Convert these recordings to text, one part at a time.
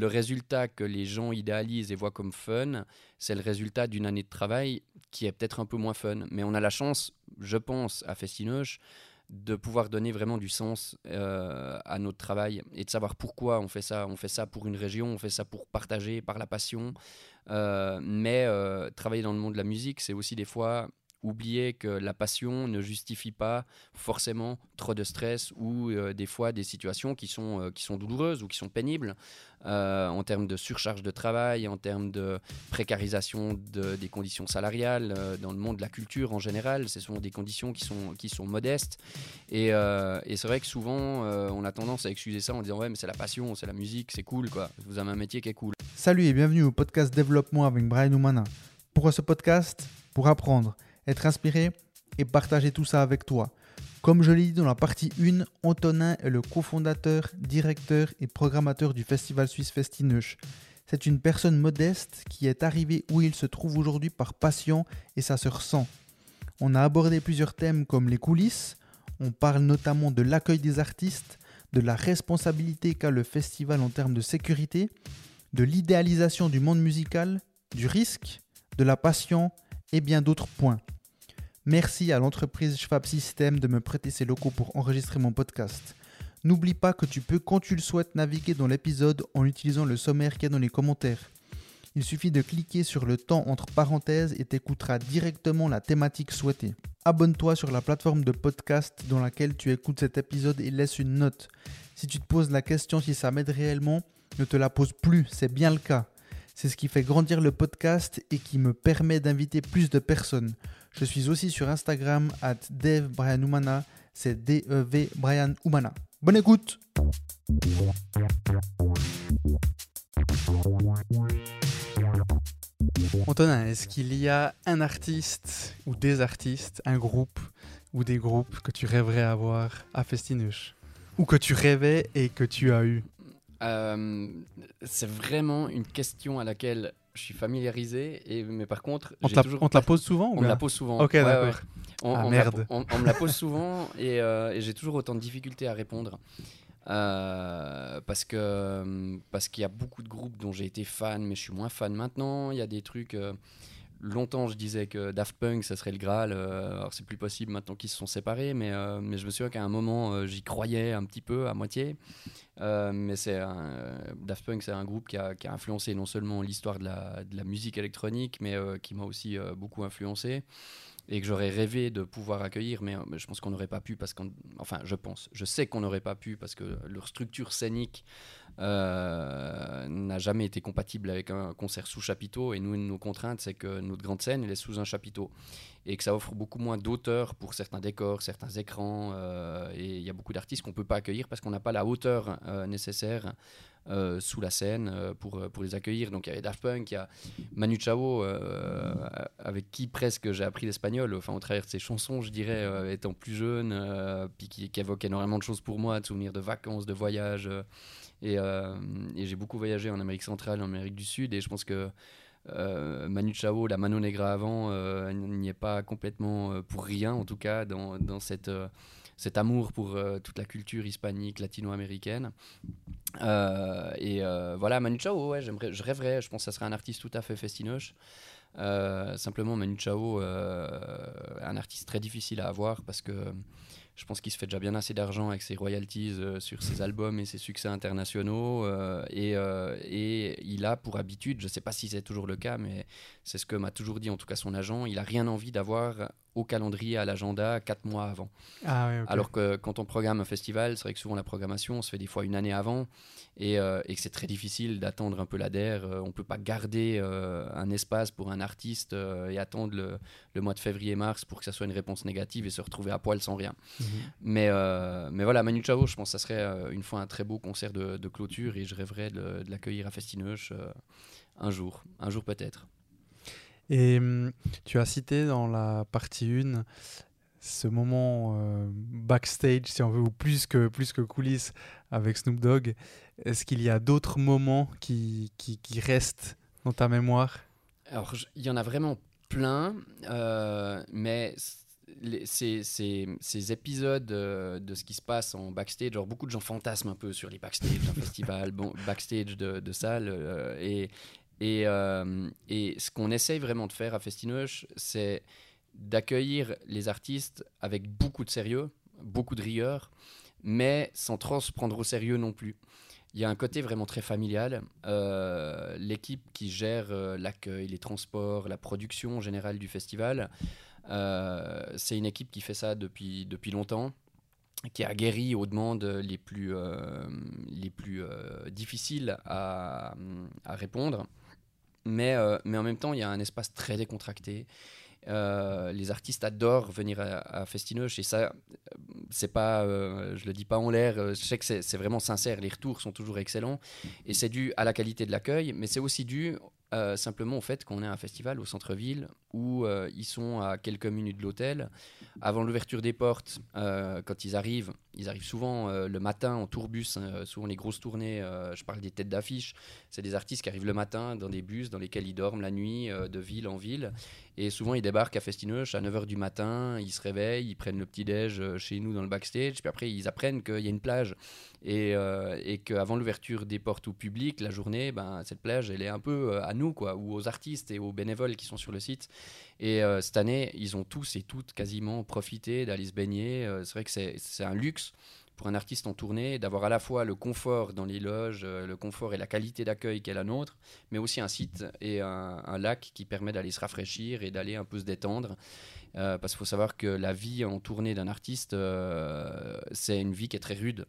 le résultat que les gens idéalisent et voient comme fun, c'est le résultat d'une année de travail qui est peut-être un peu moins fun. Mais on a la chance, je pense, à Festinoche, de pouvoir donner vraiment du sens euh, à notre travail et de savoir pourquoi on fait ça. On fait ça pour une région, on fait ça pour partager, par la passion. Euh, mais euh, travailler dans le monde de la musique, c'est aussi des fois oublier que la passion ne justifie pas forcément trop de stress ou euh, des fois des situations qui sont, euh, qui sont douloureuses ou qui sont pénibles euh, en termes de surcharge de travail, en termes de précarisation de, des conditions salariales dans le monde de la culture en général. Ce sont des conditions qui sont, qui sont modestes. Et, et c'est vrai que souvent, on a tendance à excuser ça en disant Ouais, mais c'est la passion, c'est la musique, c'est cool, quoi. Vous avez un métier qui est cool. Salut et bienvenue au podcast Développement avec Brian Oumana. Pourquoi ce podcast Pour apprendre être inspiré et partager tout ça avec toi. Comme je l'ai dit dans la partie 1, Antonin est le cofondateur, directeur et programmateur du festival suisse Festineuch. C'est une personne modeste qui est arrivée où il se trouve aujourd'hui par passion et ça se ressent. On a abordé plusieurs thèmes comme les coulisses, on parle notamment de l'accueil des artistes, de la responsabilité qu'a le festival en termes de sécurité, de l'idéalisation du monde musical, du risque, de la passion et bien d'autres points. Merci à l'entreprise Schwab System de me prêter ses locaux pour enregistrer mon podcast. N'oublie pas que tu peux, quand tu le souhaites, naviguer dans l'épisode en utilisant le sommaire qui est dans les commentaires. Il suffit de cliquer sur le temps entre parenthèses et t'écouteras directement la thématique souhaitée. Abonne-toi sur la plateforme de podcast dans laquelle tu écoutes cet épisode et laisse une note. Si tu te poses la question si ça m'aide réellement, ne te la pose plus, c'est bien le cas. C'est ce qui fait grandir le podcast et qui me permet d'inviter plus de personnes. Je suis aussi sur Instagram at Dev c'est D-E-V Brian Oumana. Bonne écoute Antonin, est-ce qu'il y a un artiste ou des artistes, un groupe ou des groupes que tu rêverais avoir à Festinouche Ou que tu rêvais et que tu as eu? Euh, c'est vraiment une question à laquelle je suis familiarisé, et, mais par contre... On, toujours... on te la pose souvent On me la pose souvent. Ok, d'accord. On, ah, merde. on, me la pose souvent et, euh, et j'ai toujours autant de difficultés à répondre. Euh, parce que parce qu'il y a beaucoup de groupes dont j'ai été fan, mais je suis moins fan maintenant. Il y a des trucs longtemps, je disais que Daft Punk, ça serait le Graal. Euh, alors, c'est plus possible maintenant qu'ils se sont séparés, mais, euh, je me souviens qu'à un moment, euh, j'y croyais un petit peu, à moitié. mais c'est Daft Punk, c'est un groupe qui a, influencé non seulement l'histoire de la, de la, musique électronique, mais qui m'a aussi beaucoup influencé et que j'aurais rêvé de pouvoir accueillir, mais, je pense qu'on n'aurait pas pu parce qu'on, enfin, je pense, je sais qu'on n'aurait pas pu parce que leur structure scénique euh, n'a jamais été compatible avec un concert sous chapiteau. Et nous, nos contraintes, c'est que notre grande scène, elle est sous un chapiteau et que ça offre beaucoup moins d'auteur pour certains décors, certains écrans. Euh, et il y a beaucoup d'artistes qu'on ne peut pas accueillir parce qu'on n'a pas la hauteur euh, nécessaire sous la scène pour, pour les accueillir. Donc il y avait Daft Punk, il y a Manu Chao, avec qui presque j'ai appris l'espagnol, enfin au travers de ses chansons, je dirais, étant plus jeune, puis qui, qui, évoque énormément de choses pour moi, de souvenirs de vacances, de voyages. Et, et j'ai beaucoup voyagé en Amérique centrale, en Amérique du Sud, et je pense que euh, Manu Chao, la Mano Negra avant, euh, n'y est pas complètement euh, pour rien, en tout cas, dans, dans cette, cet amour pour toute la culture hispanique, latino-américaine. et voilà, Manu Chao, ouais, je rêverais, je pense que ça serait un artiste tout à fait festinoche. simplement, Manu Chao, un artiste très difficile à avoir parce que je pense qu'il se fait déjà bien assez d'argent avec ses royalties euh, sur ses albums et ses succès internationaux. Euh, et, euh, et, il a pour habitude, je ne sais pas si c'est toujours le cas, mais c'est ce que m'a toujours dit en tout cas son agent, il a rien envie d'avoir au calendrier, à l'agenda, quatre mois avant. Ah Alors que quand on programme un festival, c'est vrai que souvent la programmation se fait des fois une année avant et, euh, et que c'est très difficile d'attendre un peu la DER. Euh, on ne peut pas garder euh, un espace pour un artiste et attendre le, le mois de février-mars pour que ça soit une réponse négative et se retrouver à poil sans rien. Mhm. mais, mais voilà, Manu Chao, je pense que ça serait une fois un très beau concert de, de clôture et je rêverais de, de l'accueillir à Festineuch un jour, un jour peut-être. Et hum, tu as cité dans la partie 1 ce moment euh, backstage, si on veut, ou plus que, plus que coulisses avec Snoop Dogg. Est-ce qu'il y a d'autres moments qui, qui, qui, restent dans ta mémoire? Alors, il y en a vraiment plein, euh, mais les- ces, ces- ces épisodes euh, de ce qui se passe en backstage, genre beaucoup de gens fantasment un peu sur les backstage d'un festival, bon, backstage de, de salle. euh, et, et, euh, et ce qu'on essaye vraiment de faire à Festinoche, c'est d'accueillir les artistes avec beaucoup de sérieux, beaucoup de rigueur, mais sans trop se prendre au sérieux non plus. Il y a un côté vraiment très familial. Euh, L'équipe qui gère euh, l'accueil, les transports, la production générale du festival, c'est une équipe qui fait ça depuis, depuis longtemps, qui est aguerrie aux demandes les plus, les plus difficiles à, à répondre. Mais, euh, mais en même temps, il y a un espace très décontracté. Euh, les artistes adorent venir à, à et ça, euh, c'est pas, je le dis pas en l'air. Je sais que c'est vraiment sincère. Les retours sont toujours excellents et c'est dû à la qualité de l'accueil, mais c'est aussi dû euh, simplement au fait qu'on est un festival au centre-ville où euh, ils sont à quelques minutes de l'hôtel. Avant l'ouverture des portes, euh, quand ils arrivent, ils arrivent souvent le matin en tourbus, hein, souvent les grosses tournées. je parle des têtes d'affiche. C'est des artistes qui arrivent le matin dans des bus dans lesquels ils dorment la nuit, de ville en ville. Et souvent, ils débarquent à Festinoche à 9h du matin, ils se réveillent, ils prennent le petit-déj chez nous dans le backstage, puis après, ils apprennent qu'il y a une plage. Et, euh, qu'avant l'ouverture des portes au public, la journée, ben, cette plage, elle est un peu euh, à nous, quoi, ou aux artistes et aux bénévoles qui sont sur le site. Et euh, cette année, ils ont tous et toutes quasiment profité d'aller se baigner. C'est vrai que c'est un luxe pour un artiste en tournée d'avoir à la fois le confort dans les loges, le confort et la qualité d'accueil qu'est la nôtre, mais aussi un site et un, lac qui permet d'aller se rafraîchir et d'aller un peu se détendre. Parce qu'il faut savoir que la vie en tournée d'un artiste, c'est une vie qui est très rude,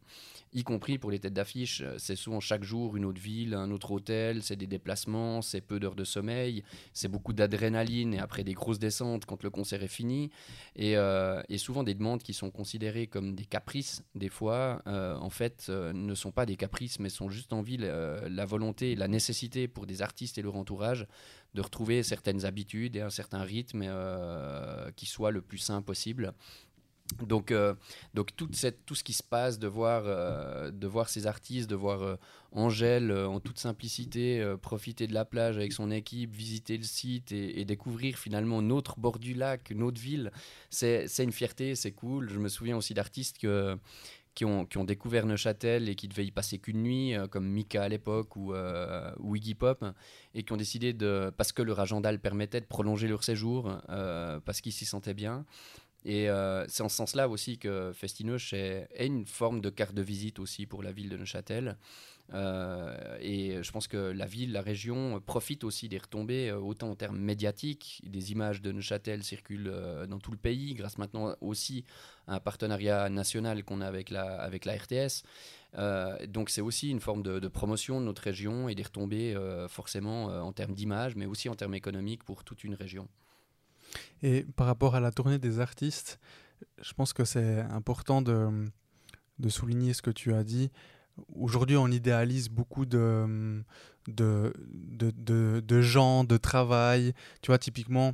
y compris pour les têtes d'affiche. C'est souvent chaque jour une autre ville, un autre hôtel, c'est des déplacements, c'est peu d'heures de sommeil, c'est beaucoup d'adrénaline et après des grosses descentes quand le concert est fini. Et, euh, et souvent des demandes qui sont considérées comme des caprices, des fois, euh, en fait, euh, ne sont pas des caprices, mais sont juste en ville euh, la volonté la nécessité pour des artistes et leur entourage de retrouver certaines habitudes et un certain rythme euh, qui soit le plus sain possible. Donc, euh, donc tout ce qui se passe, de voir, euh, de voir ces artistes, de voir euh, Angèle en toute simplicité profiter de la plage avec son équipe, visiter le site et, découvrir finalement notre bord du lac, notre ville, c'est une fierté, c'est cool. Je me souviens aussi d'artistes qui, ont, découvert Neuchâtel et qui devaient y passer qu'une nuit, comme Mika à l'époque ou, Iggy Pop, et qui ont décidé, de, parce que leur agenda le permettait, de prolonger leur séjour, parce qu'ils s'y sentaient bien. Et euh, c'est en ce sens-là aussi que Festinoche est, une forme de carte de visite aussi pour la ville de Neuchâtel. Euh, et je pense que la ville, la région profite aussi des retombées, euh, autant en termes médiatiques. Des images de Neuchâtel circulent dans tout le pays, grâce maintenant aussi à un partenariat national qu'on a avec la, RTS. Donc c'est aussi une forme de, promotion de notre région et des retombées forcément en termes d'image, mais aussi en termes économiques pour toute une région. Et par rapport à la tournée des artistes, je pense que c'est important de, de souligner ce que tu as dit. Aujourd'hui, on idéalise beaucoup de, de, de, de, gens, de travail. Tu vois, typiquement,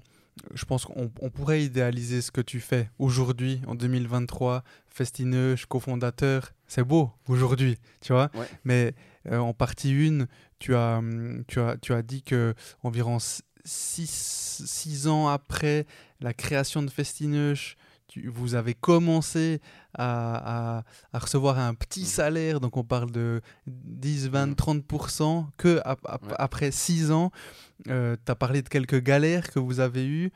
je pense qu'on on pourrait idéaliser ce que tu fais aujourd'hui, en 2023, festineuche, cofondateur. C'est beau aujourd'hui, tu vois. Ouais. Mais euh, en partie 1, tu as, tu as, tu as dit que environ 6 ans après la création de Festineuche, tu- vous avez commencé à, à- à recevoir un petit Mhm. salaire, donc on parle de 10, 20, Mhm. 30%, que ap- après 6 ans, tu as parlé de quelques galères que vous avez eues.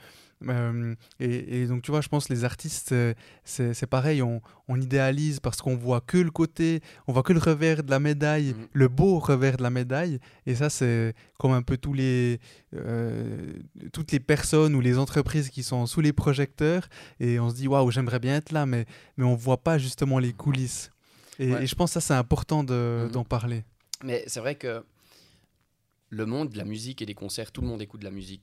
Euh, et, et donc, tu vois, je pense que les artistes, euh, c'est pareil, on, on idéalise parce qu'on voit que le côté, on voit que le revers de la médaille, Mhm. le beau revers de la médaille. Et ça, c'est comme un peu tous les, euh, toutes les personnes ou les entreprises qui sont sous les projecteurs. Et on se dit, waouh, j'aimerais bien être là, mais, mais on voit pas justement les coulisses. Et, Ouais. et je pense que ça, c'est important de- Mhm. d'en parler. Mais c'est vrai que le monde de la musique et des concerts, tout le monde écoute de la musique.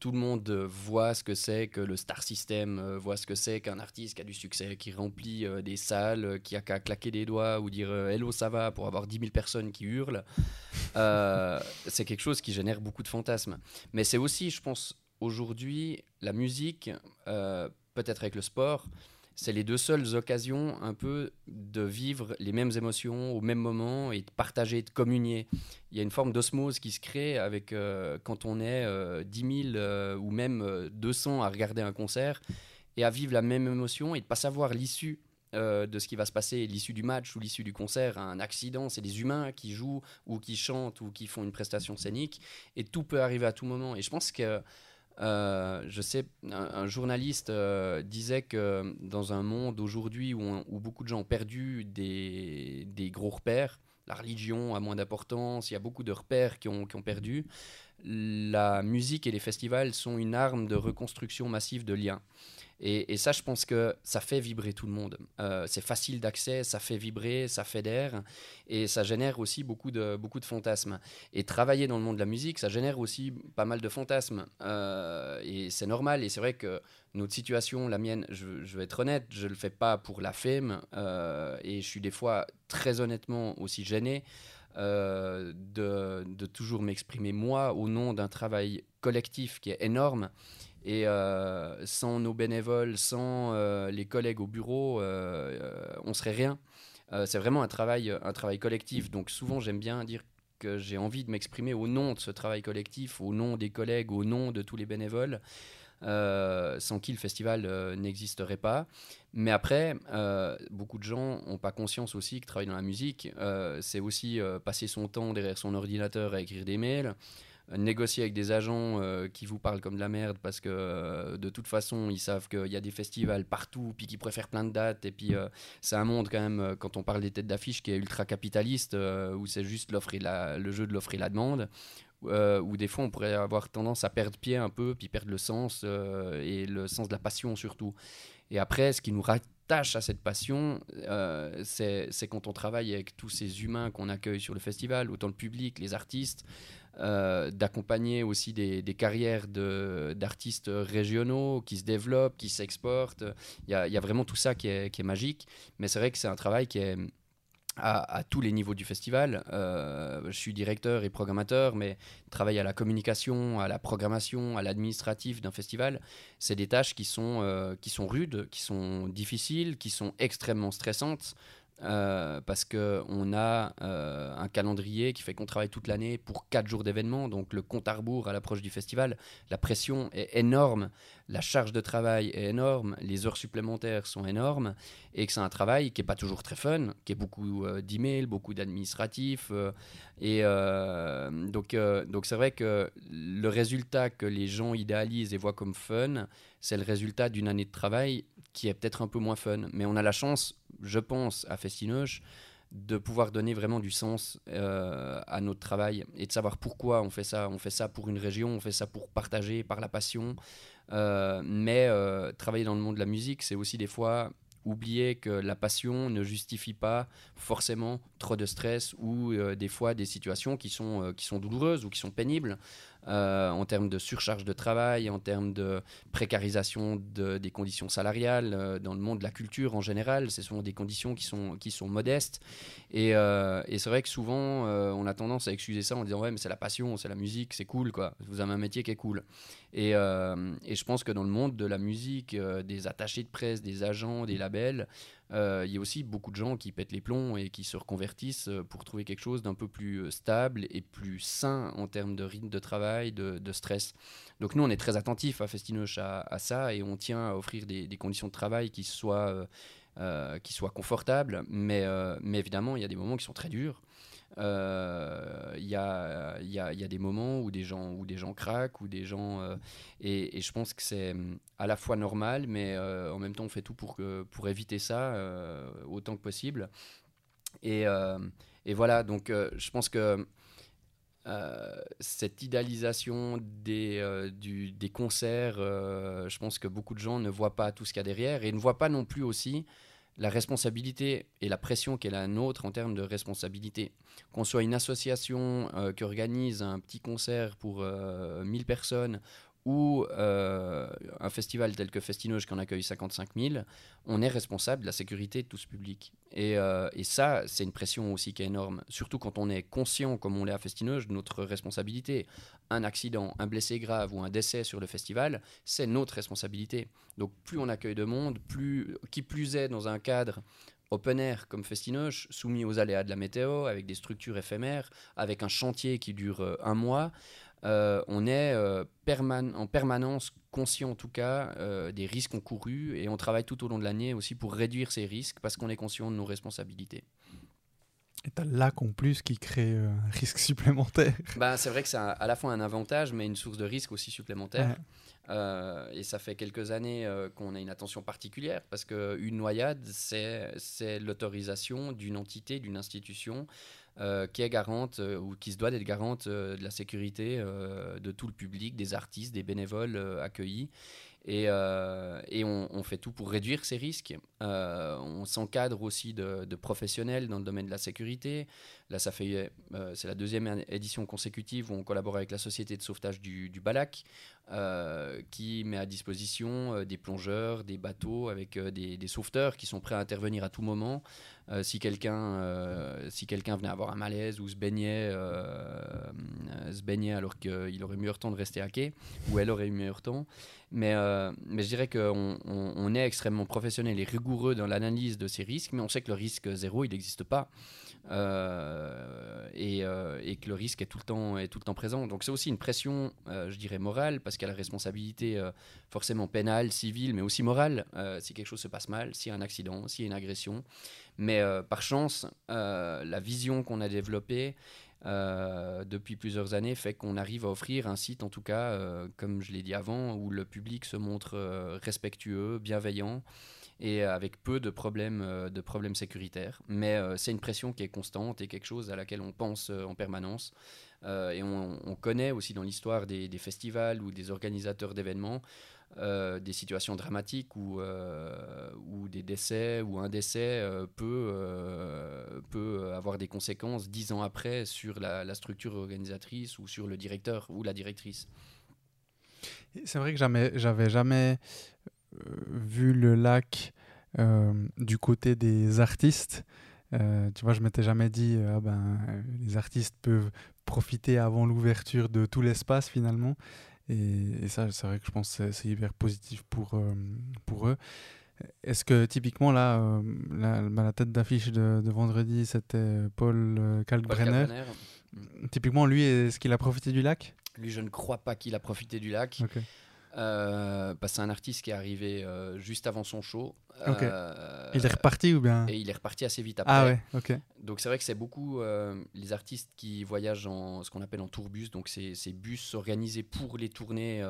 Tout le monde euh, voit ce que c'est que le star system, euh, voit ce que c'est qu'un artiste qui a du succès, qui remplit euh, des salles, qui a qu'à claquer des doigts ou dire Hello, ça va pour avoir 10 000 personnes qui hurlent. C'est quelque chose qui génère beaucoup de fantasmes. Mais c'est aussi, je pense, aujourd'hui, la musique, peut-être avec le sport, c'est les deux seules occasions un peu de vivre les mêmes émotions au même moment et de partager, de communier. Il y a une forme d'osmose qui se crée avec euh, quand on est euh, 10 000 euh, ou même euh, 200 à regarder un concert et à vivre la même émotion et de pas savoir l'issue euh, de ce qui va se passer, l'issue du match ou l'issue du concert, un accident, c'est des humains qui jouent ou qui chantent ou qui font une prestation scénique et tout peut arriver à tout moment. Et je pense que euh, je sais, un, journaliste euh, disait que dans un monde aujourd'hui où, beaucoup de gens ont perdu des, gros repères, la religion a moins d'importance, il y a beaucoup de repères qui ont, qui ont perdu, la musique et les festivals sont une arme de reconstruction massive de liens. Et, ça, je pense que ça fait vibrer tout le monde. Euh, c'est facile d'accès, ça fait vibrer, ça fédère, et ça génère aussi beaucoup de, beaucoup de fantasmes. Et travailler dans le monde de la musique, ça génère aussi pas mal de fantasmes. Euh, et c'est normal, et c'est vrai que notre situation, la mienne, je, vais être honnête, je ne le fais pas pour la fame, euh, et je suis des fois très honnêtement aussi gêné. de, de, toujours m'exprimer moi au nom d'un travail collectif qui est énorme et euh, sans nos bénévoles, sans euh, les collègues au bureau, euh, on serait rien. c'est vraiment un travail, un travail collectif. Donc souvent, j'aime bien dire que j'ai envie de m'exprimer au nom de ce travail collectif, au nom des collègues, au nom de tous les bénévoles. sans qui le festival n'existerait pas. Mais après, beaucoup de gens n'ont pas conscience aussi que travailler dans la musique, c'est aussi passer son temps derrière son ordinateur à écrire des mails, négocier avec des agents euh, qui vous parlent comme de la merde parce que euh, de toute façon ils savent qu'il y a des festivals partout puis qu'ils préfèrent plein de dates. Et puis euh, c'est un monde quand même quand on parle des têtes d'affiche qui est ultra capitaliste où c'est juste l'offre le jeu de l'offre et la demande où des fois on pourrait avoir tendance à perdre pied un peu puis perdre le sens et le sens de la passion surtout. Et après ce qui nous rattache à cette passion c'est quand on travaille avec tous ces humains qu'on accueille sur le festival autant le public les artistes euh, d'accompagner aussi des, carrières d'artistes régionaux qui se développent, qui s'exportent. Il y, a, vraiment tout ça qui est, magique. Mais c'est vrai que c'est un travail qui est à, tous les niveaux du festival. Euh, je suis directeur et programmateur, mais travailler à la communication, à la programmation, à l'administratif d'un festival, c'est des tâches qui sont, euh, qui sont rudes, qui sont difficiles, qui sont extrêmement stressantes. Euh, parce qu'on a euh, un calendrier qui fait qu'on travaille toute l'année pour 4 jours d'événements, donc le compte à rebours à l'approche du festival, la pression est énorme, la charge de travail est énorme, les heures supplémentaires sont énormes, et que c'est un travail qui n'est pas toujours très fun, qui est beaucoup euh, d'emails, beaucoup d'administratifs, et donc donc c'est vrai que le résultat que les gens idéalisent et voient comme fun, c'est le résultat d'une année de travail qui est peut-être un peu moins fun, mais on a la chance je pense, à Festinoche, de pouvoir donner vraiment du sens euh, à notre travail et de savoir pourquoi on fait ça. On fait ça pour une région, on fait ça pour partager par la passion. Euh, mais euh, travailler dans le monde de la musique, c'est aussi des fois oublier que la passion ne justifie pas forcément trop de stress ou des fois des situations qui sont, qui sont douloureuses ou qui sont pénibles. Euh, en termes de surcharge de travail, en termes de précarisation des conditions salariales, euh, dans le monde de la culture en général. Ce sont des conditions qui sont, modestes. Et, euh, et c'est vrai que souvent, on a tendance à excuser ça en disant Ouais, mais c'est la passion, c'est la musique, c'est cool, quoi. Vous avez un métier qui est cool. Et, je pense que dans le monde de la musique, des attachés de presse, des agents, des labels, il y a aussi beaucoup de gens qui pètent les plombs et qui se reconvertissent euh, pour trouver quelque chose d'un peu plus euh, stable et plus sain en termes de rythme de travail, de, stress. Donc nous, on est très attentifs à Festinoche à, ça et on tient à offrir des, conditions de travail qui soient, qui soient confortables, mais, mais évidemment, il y a des moments qui sont très durs. Euh, il y, a, y, a, y, a, des moments où des gens, où des gens craquent, où des gens... Euh, et, je pense que c'est hum, à la fois normal, mais euh, en même temps on fait tout pour, pour éviter ça autant que possible. Et, et voilà, donc je pense que cette idéalisation des, du, des concerts, je pense que beaucoup de gens ne voient pas tout ce qu'il y a derrière et ne voient pas non plus aussi la responsabilité et la pression qu'elle a la nôtre en termes de responsabilité. Qu'on soit une association euh, qui organise un petit concert pour 1000 euh, personnes ou euh, un festival tel que Festinoge qui en accueille 55 000, on est responsable de la sécurité de tout ce public. Et, euh, et ça, c'est une pression aussi qui est énorme, surtout quand on est conscient, comme on l'est à Festinoge, de notre responsabilité. Un accident, un blessé grave ou un décès sur le festival, c'est notre responsabilité. Donc plus on accueille de monde, plus, qui plus est dans un cadre open air comme Festinoche, soumis aux aléas de la météo, avec des structures éphémères, avec un chantier qui dure euh, un mois, euh, on est euh, en permanence conscient en tout cas euh, des risques encourus et on travaille tout au long de l'année aussi pour réduire ces risques parce qu'on est conscient de nos responsabilités. Et tu as lac en plus qui crée un risque supplémentaire. Bah, c'est vrai que c'est à la fois un avantage mais une source de risque aussi supplémentaire. Et ça fait quelques années qu'on a une attention particulière parce qu'une noyade, c'est l'autorisation d'une entité, d'une institution euh, qui est garante euh, ou qui se doit d'être garante euh, de la sécurité de tout le public, des artistes, des bénévoles accueillis. Et, et on, fait tout pour réduire ces risques. on s'encadre aussi de, professionnels dans le domaine de la sécurité. Là, ça fait, c'est la deuxième édition consécutive où on collabore avec la société de sauvetage du, du Balac, qui met à disposition des plongeurs, des bateaux avec des, des, sauveteurs qui sont prêts à intervenir à tout moment. Euh, si quelqu'un euh, si quelqu'un venait avoir un malaise ou se baignait, euh, se baignait alors qu'il aurait mieux temps de rester à quai, ou elle aurait eu meilleur temps. Mais, mais je dirais qu'on on, est extrêmement professionnel et rigoureux dans l'analyse de ces risques, mais on sait que le risque zéro, il n'existe pas. Et, et, que le risque est tout le temps, présent. Donc c'est aussi une pression, je dirais, morale, parce qu'il y a la responsabilité forcément pénale, civile, mais aussi morale, si quelque chose se passe mal, s'il y a un accident, s'il y a une agression. Mais euh, par chance, euh, la vision qu'on a développée euh, depuis plusieurs années fait qu'on arrive à offrir un site, en tout cas, comme je l'ai dit avant, où le public se montre respectueux, bienveillant et avec peu de problèmes, de problèmes sécuritaires. Mais c'est une pression qui est constante et quelque chose à laquelle on pense en permanence. et on, connaît aussi dans l'histoire des, festivals ou des organisateurs d'événements euh, des situations dramatiques où, euh, des décès ou un décès euh, peut, peut avoir des conséquences dix ans après sur la, structure organisatrice ou sur le directeur ou la directrice. C'est vrai que j'avais jamais vu le lac du côté des artistes. tu vois, je m'étais jamais dit, ah ben, les artistes peuvent profiter avant l'ouverture de tout l'espace finalement. Et, ça, c'est vrai que je pense que c'est hyper positif pour, euh, pour eux. Est-ce que typiquement là, euh, la, bah, la, tête d'affiche de, de, vendredi, c'était Paul euh, Kalkbrenner. Typiquement, lui, est-ce qu'il a profité du lac? Lui, je ne crois pas qu'il a profité du lac. Euh, bah, c'est un artiste qui est arrivé euh, juste avant son show. Euh, il est reparti ou bien? Et il est reparti assez vite après. Ah ouais, ok. Donc c'est vrai que c'est beaucoup les artistes qui voyagent en ce qu'on appelle en tourbus. Donc c'est ces bus organisés pour les tournées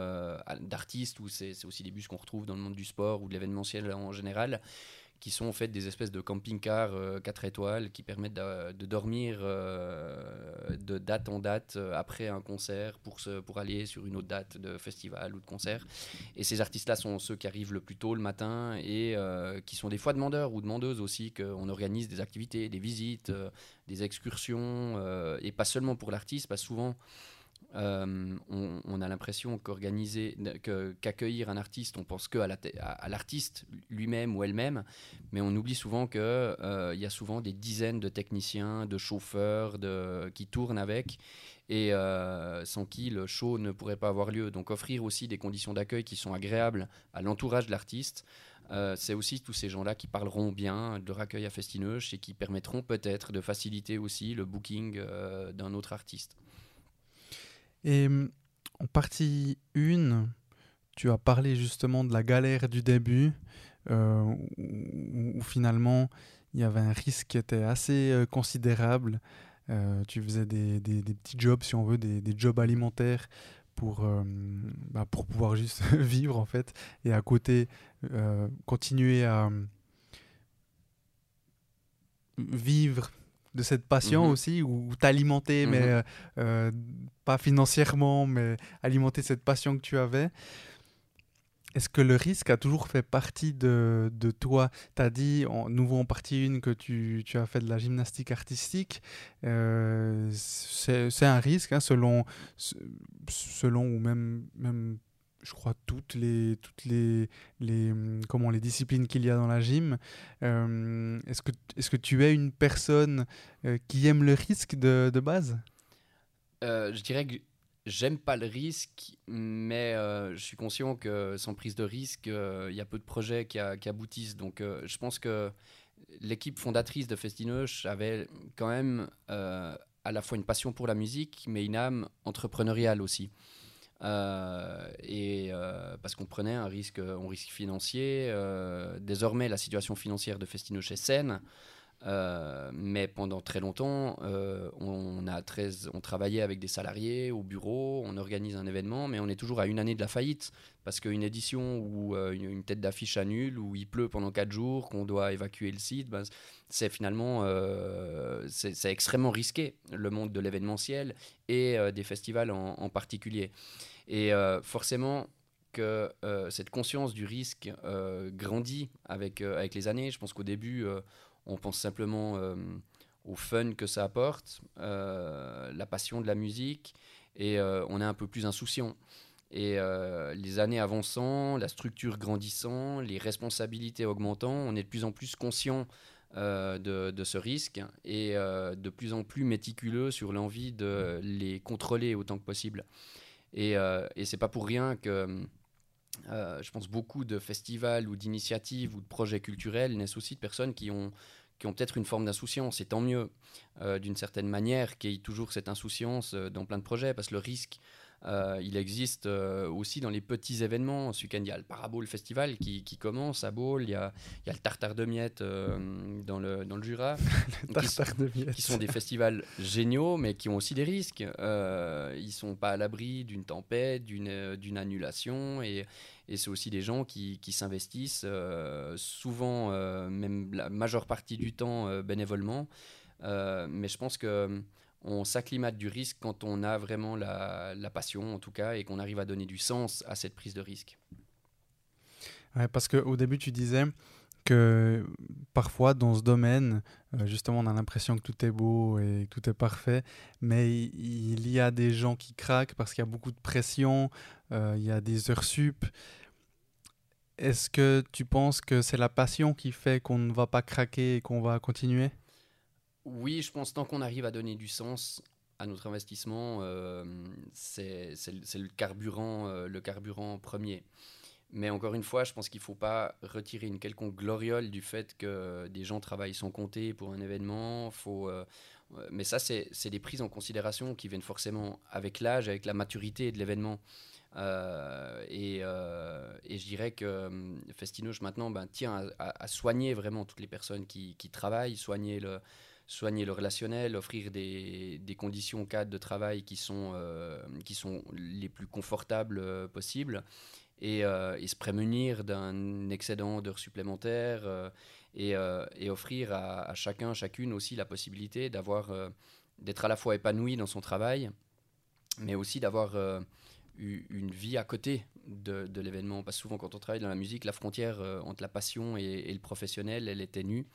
d'artistes ou c'est aussi des bus qu'on retrouve dans le monde du sport ou de l'événementiel en général qui sont en fait des espèces de camping-cars 4 euh, étoiles qui permettent de, dormir euh, de date en date euh, après un concert pour, se, pour aller sur une autre date de festival ou de concert. Et ces artistes-là sont ceux qui arrivent le plus tôt le matin et qui sont des fois demandeurs ou demandeuses aussi qu'on organise des activités, des visites, des excursions et pas seulement pour l'artiste, parce souvent euh, on, a l'impression qu'organiser, qu'accueillir un artiste, on pense que à l'artiste lui-même ou elle-même, mais on oublie souvent qu'il euh, y a souvent des dizaines de techniciens, de chauffeurs de, qui tournent avec et euh, sans qui le show ne pourrait pas avoir lieu. Donc offrir aussi des conditions d'accueil qui sont agréables à l'entourage de l'artiste. c'est aussi tous ces gens-là qui parleront bien de accueil à Festineuche et qui permettront peut-être de faciliter aussi le booking d'un autre artiste. Et mm, en partie 1, tu as parlé justement de la galère du début, euh, où, finalement il y avait un risque qui était assez euh, considérable. Euh, tu faisais des, des, petits jobs, si on veut, des, des jobs alimentaires pour, bah, pour pouvoir juste vivre en fait, et à côté continuer à vivre de cette passion mhm. aussi, ou t'alimenter, mais mhm. euh, euh, pas financièrement, mais alimenter cette passion que tu avais. Est-ce que le risque a toujours fait partie de, de toi? Tu as dit, en, nouveau en partie une, que tu, tu, as fait de la gymnastique artistique. Euh, c'est un risque, hein, selon, selon, ou même, même je crois, toutes les, toutes les, les, hum, comment, les disciplines qu'il y a dans la gym. Euh, est-ce, que, est-ce que tu es une personne euh, qui aime le risque de, de base? Euh, Je dirais que j'aime pas le risque, mais je suis conscient que sans prise de risque, il y a peu de projets qui, qui aboutissent. Donc je pense que l'équipe fondatrice de Festinoche avait quand même à la fois une passion pour la musique, mais une âme entrepreneuriale aussi. Euh, et euh, parce qu'on prenait un risque, un risque financier. Euh, désormais, la situation financière de Festinoche est saine. Euh, mais pendant très longtemps, euh, on, a 13, on travaillait avec des salariés au bureau, on organise un événement, mais on est toujours à une année de la faillite. Parce qu'une édition où euh, une, tête d'affiche annule, où il pleut pendant 4 jours, qu'on doit évacuer le site, ben, c'est finalement c'est extrêmement risqué, le monde de l'événementiel et des festivals en, en, particulier. Et forcément, que cette conscience du risque grandit avec, avec les années. Je pense qu'au début, on pense simplement euh, au fun que ça apporte, euh, la passion de la musique, et euh, on est un peu plus insouciant. Et les années avançant, la structure grandissant, les responsabilités augmentant, on est de plus en plus conscient de, ce risque et de plus en plus méticuleux sur l'envie de les contrôler autant que possible. Et, et c'est pas pour rien que je pense beaucoup de festivals ou d'initiatives ou de projets culturels naissent aussi de personnes qui ont qui ont peut-être une forme d'insouciance, et tant mieux, euh, d'une certaine manière, qu'il y ait toujours cette insouciance euh, dans plein de projets, parce que le risque, euh, il existe aussi dans les petits événements. Ce week-end, il y a le Parabole Festival qui, qui commence à Baule, il y a, il y a le Tartare de Miettes dans, le, dans le Jura, tartare qui, de miettes. qui sont des festivals géniaux, mais qui ont aussi des risques. ils ne sont pas à l'abri d'une tempête, d'une annulation, et, et c'est aussi des gens qui, qui s'investissent euh, souvent, euh, même la majeure partie du temps euh, bénévolement. mais je pense que on s'acclimate du risque quand on a vraiment la, passion, en tout cas, et qu'on arrive à donner du sens à cette prise de risque. Ouais, parce qu'au début, tu disais que parfois dans ce domaine, justement, on a l'impression que tout est beau et que tout est parfait, mais il, y a des gens qui craquent parce qu'il y a beaucoup de pression, il y a des heures sup. Est-ce que tu penses que c'est la passion qui fait qu'on ne va pas craquer et qu'on va continuer? Oui, je pense tant qu'on arrive à donner du sens à notre investissement, euh, c'est le carburant, euh, le carburant premier. Mais encore une fois, je pense qu'il ne faut pas retirer une quelconque gloriole du fait que des gens travaillent sans compter pour un événement. Faut, euh, mais ça, c'est des prises en considération qui viennent forcément avec l'âge, avec la maturité de l'événement. Et, je dirais que Festinoche maintenant ben, tient à, soigner vraiment toutes les personnes qui, travaillent, soigner le, soigner le relationnel, offrir des, conditions cadres de travail qui sont, euh, qui sont les plus confortables possibles et, se prémunir d'un excédent d'heures supplémentaires et, offrir à, à, chacun, chacune aussi la possibilité d'avoir d'être à la fois épanoui dans son travail, mais aussi d'avoir une vie à côté de, de l'événement. Parce que souvent, quand on travaille dans la musique, la frontière euh, entre la passion et, le professionnel, elle est ténue.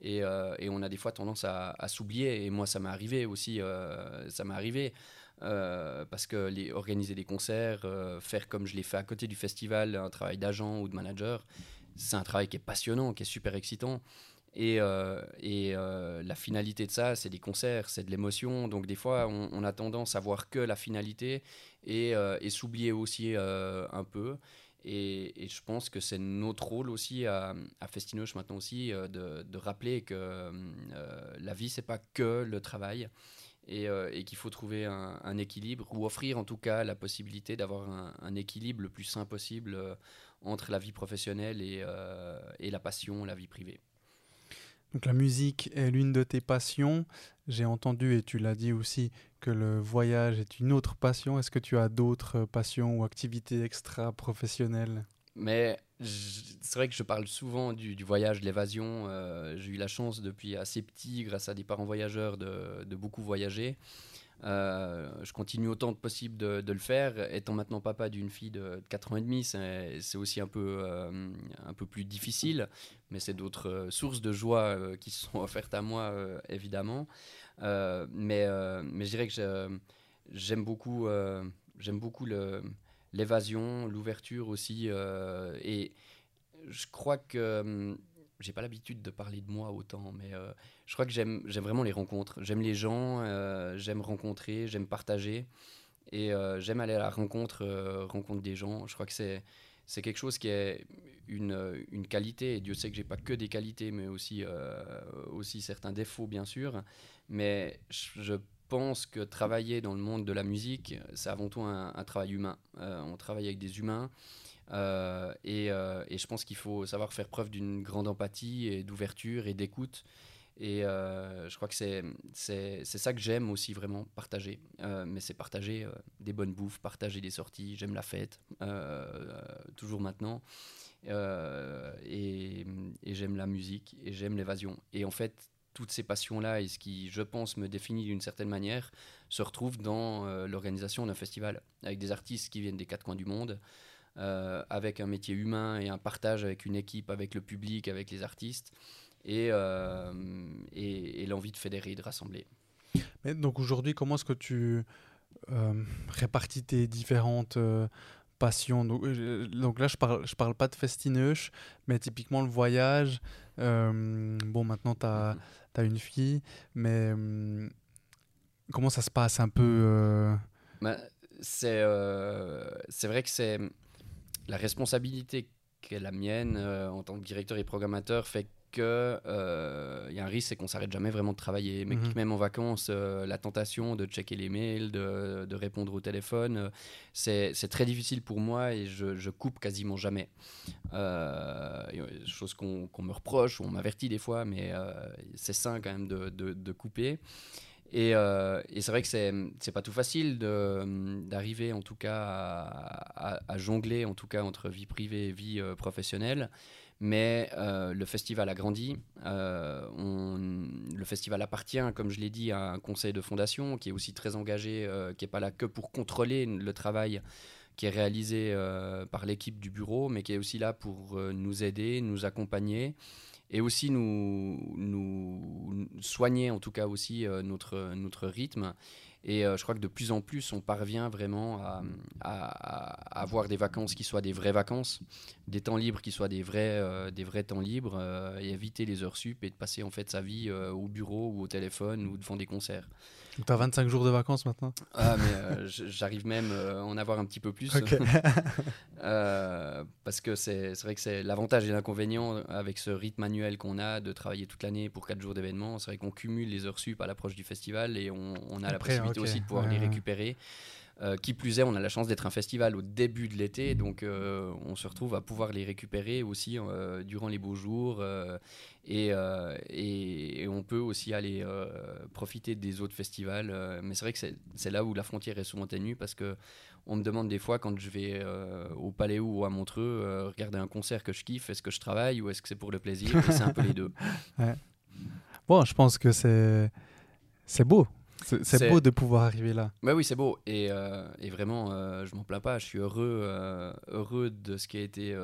Et, euh, et, on a des fois tendance à, s'oublier. Et moi, ça m'est arrivé aussi. Euh, ça m'est arrivé. parce que organiser des concerts, faire comme je l'ai fait à côté du festival, un travail d'agent ou de manager, c'est un travail qui est passionnant, qui est super excitant. Et, la finalité de ça, c'est des concerts, c'est de l'émotion. Donc des fois, on, a tendance à voir que la finalité euh, et, s'oublier aussi euh, un peu. Et, je pense que c'est notre rôle aussi à, Festinoche maintenant aussi euh, de, rappeler que la vie, c'est pas que le travail. Et, qu'il faut trouver un, équilibre ou offrir en tout cas la possibilité d'avoir un, équilibre le plus sain possible entre la vie professionnelle et, et, la passion, la vie privée. Donc la musique est l'une de tes passions. J'ai entendu, et tu l'as dit aussi, le voyage est une autre passion. Est-ce que tu as d'autres passions ou activités extra-professionnelles? Mais c'est vrai que je parle souvent du, voyage, de l'évasion. Euh, j'ai eu la chance depuis assez petit, grâce à des parents voyageurs, de, de beaucoup voyager. Euh, je continue autant que possible de, le faire. Étant maintenant papa d'une fille de 4 ans et demi, c'est aussi un peu, euh, un peu plus difficile, mais c'est d'autres euh, sources de joie qui sont offertes à moi, évidemment. mais, mais je dirais que j'aime beaucoup, j'aime beaucoup l'évasion, l'ouverture aussi. et je crois que j'ai pas l'habitude de parler de moi autant, mais euh, je crois que j'aime vraiment les rencontres. J'aime les gens, euh, j'aime rencontrer, j'aime partager. Et euh, j'aime aller à la rencontre, rencontre des gens. Je crois que c'est c'est quelque chose qui est une, une qualité. Et Dieu sait que j'ai pas que des qualités, mais aussi, aussi certains défauts, bien sûr. Mais je pense que travailler dans le monde de la musique, c'est avant tout un, travail humain. On travaille avec des humains. Euh, et, et, je pense qu'il faut savoir faire preuve d'une grande empathie et d'ouverture et d'écoute. Et je crois que c'est ça que j'aime aussi vraiment partager. mais c'est partager des bonnes bouffes, partager des sorties. J'aime la fête, toujours maintenant. et, j'aime la musique et j'aime l'évasion. Et en fait, toutes ces passions-là et ce qui, je pense, me définit d'une certaine manière, se retrouvent dans euh, l'organisation d'un festival, avec des artistes qui viennent des quatre coins du monde, euh, avec un métier humain et un partage avec une équipe, avec le public, avec les artistes, et, euh, et, l'envie de fédérer, de rassembler. Mais donc aujourd'hui, comment est-ce que tu répartis tes différentes passion. Donc, euh, donc, là, je parle, je parle pas de festineuche, mais typiquement le voyage. Euh, bon, maintenant, tu as, as, une fille, mais euh, comment ça se passe un peu bah, C'est c'est vrai que c'est la responsabilité qui est la mienne en tant que directeur et programmateur fait qu'il euh, y a un risque, c'est qu'on s'arrête jamais vraiment de travailler. Mais mhm. même en vacances, euh, la tentation de checker les mails, de, de répondre au téléphone, euh, c'est très difficile pour moi et je, je coupe quasiment jamais. chose qu'on me reproche, on m'avertit des fois, mais c'est sain quand même de, de, couper. Et, et c'est vrai que c'est pas tout facile d'arriver en tout cas à, jongler en tout cas entre vie privée et vie professionnelle. Mais euh, le festival a grandi. Euh, le festival appartient, comme je l'ai dit, à un conseil de fondation qui est aussi très engagé, euh, qui n'est pas là que pour contrôler le travail qui est réalisé par l'équipe du bureau, mais qui est aussi là pour nous aider, nous accompagner et aussi nous, nous soigner, en tout cas aussi notre, notre rythme et euh, je crois que de plus en plus, on parvient vraiment à, avoir des vacances qui soient des vraies vacances, des temps libres qui soient des vrais, euh, des vrais temps libres, euh, et éviter les heures sup et de passer en fait sa vie au bureau ou au téléphone ou devant des concerts. Tu as 25 jours de vacances maintenant Ah, mais j'arrive même à en avoir un petit peu plus. parce que c'est vrai que c'est l'avantage et l'inconvénient avec ce rythme manuel qu'on a de travailler toute l'année pour 4 jours d'événements. C'est vrai qu'on cumule les heures sup à l'approche du festival et on, a la possibilité aussi de pouvoir les récupérer. Euh, qui plus est, on a la chance d'être un festival au début de l'été, donc euh, on se retrouve à pouvoir les récupérer aussi euh, durant les beaux jours. Et, on peut aussi aller profiter des autres festivals. mais c'est vrai que c'est là où la frontière est souvent ténue parce que on me demande des fois quand je vais au Palais ou à Montreux regarder un concert que je kiffe, est-ce que je travaille ou est-ce que c'est pour le plaisir? C'est un peu les deux. Bon, je pense que c'est beau c'est beau de pouvoir arriver là. Bah oui, c'est beau. Et, euh, et vraiment, euh, je m'en plains pas. Je suis heureux, euh, heureux de ce qui a été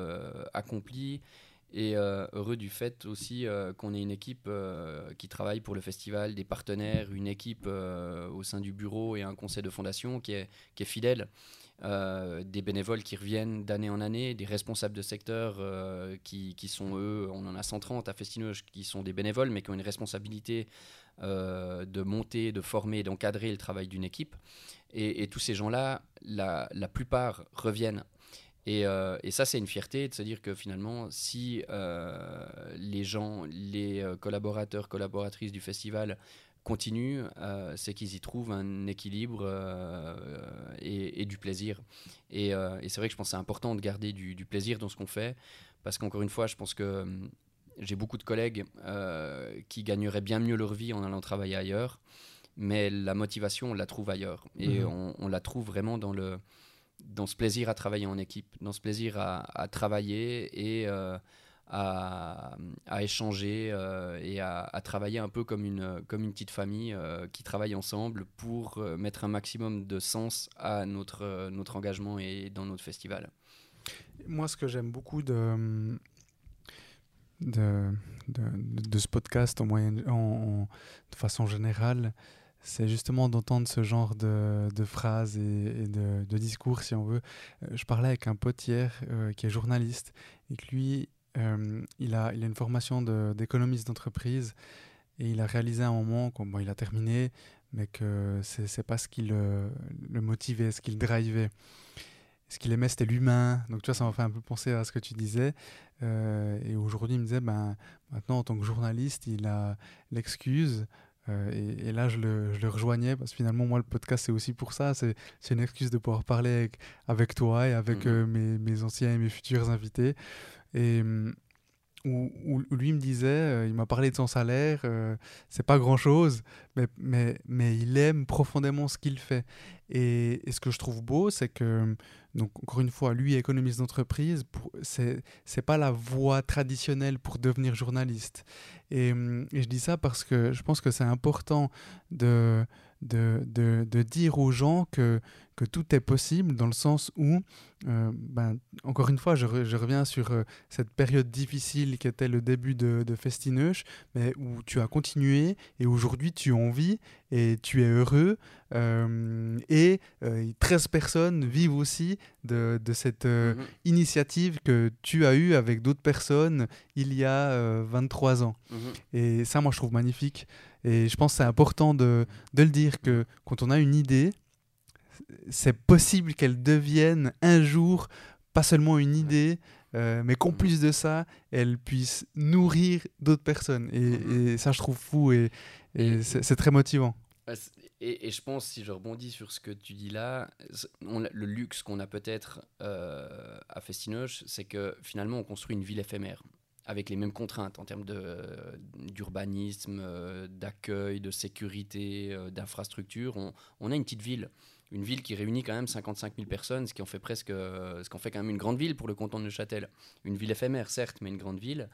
accompli et heureux du fait aussi qu'on ait une équipe qui travaille pour le festival, des partenaires, une équipe au sein du bureau et un conseil de fondation qui est, qui est fidèle. des bénévoles qui reviennent d'année en année, des responsables de secteur qui, qui, sont eux, on en a 130 à Festinoge qui sont des bénévoles mais qui ont une responsabilité euh, de monter, de former, d'encadrer le travail d'une équipe. Et, tous ces gens-là, la, plupart reviennent. Euh, et, ça, c'est une fierté de se dire que finalement, si euh, les gens, les collaborateurs, collaboratrices du festival continuent, c'est qu'ils y trouvent un équilibre et, du plaisir. Et, c'est vrai que je pense que c'est important de garder du, du plaisir dans ce qu'on fait, parce qu'encore une fois, je pense que j'ai beaucoup de collègues euh, qui gagneraient bien mieux leur vie en allant travailler ailleurs, mais la motivation, on la trouve ailleurs. Et mhm. on, la trouve vraiment dans, le, dans ce plaisir à travailler en équipe, dans ce plaisir à, travailler et euh, à, échanger euh, et à, travailler un peu comme une, comme une petite famille qui travaille ensemble pour mettre un maximum de sens à notre, notre engagement et dans notre festival. Moi, ce que j'aime beaucoup de, de, de, ce podcast en moyen, en, de façon générale, c'est justement d'entendre ce genre de, de phrases et, de, de, discours, si on veut. Euh, je parlais avec un pote hier euh, qui est journaliste et que lui, euh, il, a, il a une formation d'économiste d'entreprise et il a réalisé un moment, bon, il a terminé, mais que c'est pas ce qui le, le motivait, ce qui le drivait ce qu'il aimait, c'était l'humain. Donc, tu vois, ça m'a fait un peu penser à ce que tu disais. Euh, et aujourd'hui, il me disait, ben, maintenant, en tant que journaliste, il a l'excuse Euh, et, là, je le, je le, rejoignais parce que finalement, moi, le podcast, c'est aussi pour ça. C'est une excuse de pouvoir parler avec, avec toi et avec mhm. mes, mes, anciens et mes futurs invités. Et, hum, où, lui me disait, euh, il m'a parlé de son salaire, euh, c'est pas grand chose, mais, mais, mais il aime profondément ce qu'il fait. Et, ce que je trouve beau, c'est que, donc encore une fois, lui, économiste d'entreprise, c'est, c'est pas la voie traditionnelle pour devenir journaliste. Et, je dis ça parce que je pense que c'est important de, de, de, de dire aux gens que que tout est possible dans le sens où, euh, ben, encore une fois, je, reviens sur euh, cette période difficile qui était le début de, de mais où tu as continué et aujourd'hui tu en vis et tu es heureux. Euh, et 13 personnes vivent aussi de, de cette mhm. initiative que tu as eue avec d'autres personnes il y a 23 ans. Mhm. Et ça, moi, je trouve magnifique. Et je pense que c'est important de, de, le dire que quand on a une idée, c'est possible qu'elle devienne un jour pas seulement une idée, euh, mais qu'en plus de ça, elle puisse nourrir d'autres personnes. Et, ça, je trouve fou et, c'est très motivant. Et, je pense, si je rebondis sur ce que tu dis là, le luxe qu'on a peut-être euh, à Festinoche, c'est que finalement, on construit une ville éphémère avec les mêmes contraintes en termes d'urbanisme, euh, d'accueil, de sécurité, d'infrastructure. On, a une petite ville une ville qui réunit quand même 55 000 personnes, ce qui en fait presque, ce qui fait quand même une grande ville pour le canton de Neuchâtel. Une ville éphémère, certes, mais une grande ville.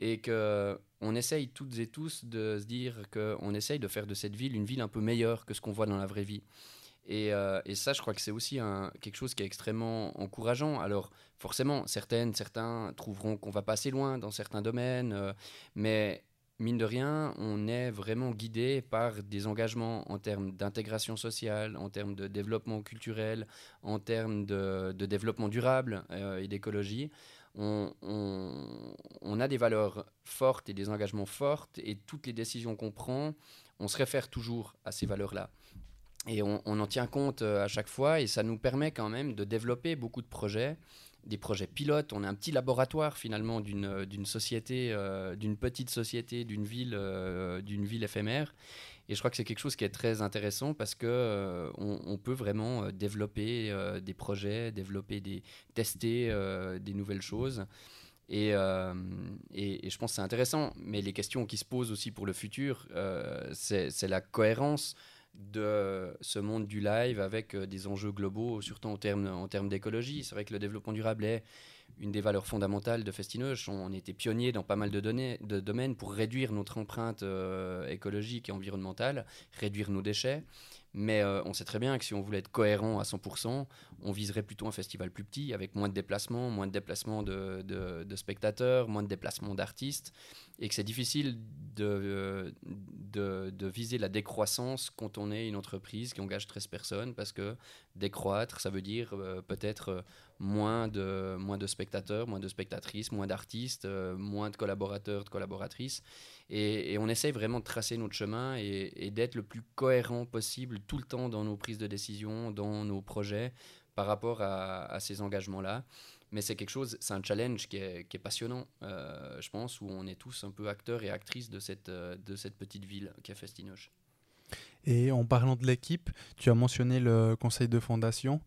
Et qu'on essaye toutes et tous de se dire qu'on essaye de faire de cette ville une ville un peu meilleure que ce qu'on voit dans la vraie vie. Et, euh, ça, je crois que c'est aussi quelque chose qui est extrêmement encourageant. Alors, forcément, certaines, certains trouveront qu'on va pas assez loin dans certains domaines, euh, mais mine de rien, on est vraiment guidé par des engagements en termes d'intégration sociale, en termes de développement culturel, en termes de, développement durable euh, et d'écologie. On, a des valeurs fortes et des engagements forts, et toutes les décisions qu'on prend, on se réfère toujours à ces valeurs-là. Et on, en tient compte euh, à chaque fois, et ça nous permet quand même de développer beaucoup de projets des projets pilotes. On est un petit laboratoire finalement d'une euh, société, euh, d'une petite société, d'une ville, d'une ville éphémère. Et je crois que c'est quelque chose qui est très intéressant parce que on, peut vraiment développer des projets, développer des, tester des nouvelles choses. Et, je pense que c'est intéressant. Mais les questions qui se posent aussi pour le futur, c'est la cohérence de ce monde du live avec euh, des enjeux globaux, surtout en termes d'écologie. C'est vrai que le développement durable est une des valeurs fondamentales de Festinoche. On était pionnier dans pas mal de domaines pour réduire notre empreinte euh, écologique et environnementale, réduire nos déchets. Mais euh, on sait très bien que si on voulait être cohérent à 100%, on viserait plutôt un festival plus petit, avec moins de déplacements, moins de déplacements de, spectateurs, moins de déplacements d'artistes et que c'est difficile de, de, viser la décroissance quand on est une entreprise qui engage 13 personnes, parce que décroître, ça veut dire euh, peut-être euh, moins de, moins de spectateurs, moins de spectatrices, moins d'artistes, euh, moins de collaborateurs, de collaboratrices. Et, on essaye vraiment de tracer notre chemin et, d'être le plus cohérent possible tout le temps dans nos prises de décision, dans nos projets, par rapport à, ces engagements-là mais c'est quelque chose, c'est un challenge qui est, passionnant, euh, je pense, où on est tous un peu acteurs et actrices de cette, euh, petite ville qui est Festinoche. Et en parlant de l'équipe, tu as mentionné le conseil de fondation.